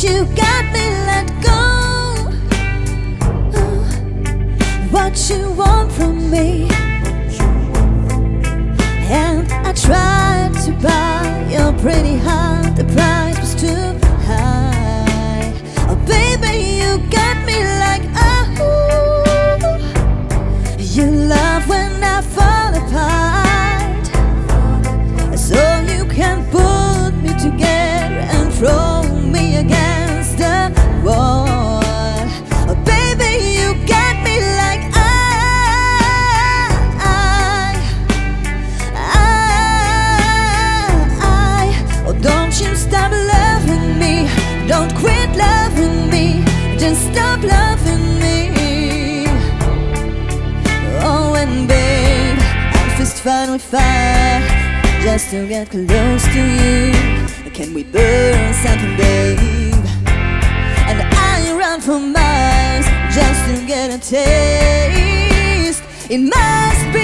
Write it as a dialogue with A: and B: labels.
A: You got me let go? Oh, what you want from me? And I tried to buy your pretty heart. The price was too high. Oh, baby, you got me like oh. You love when I fall apart. Just stop loving me. Oh, and babe, I'm fist fight with fire just to get close to you. Can we burn something, babe? And I run for miles just to get a taste. It must be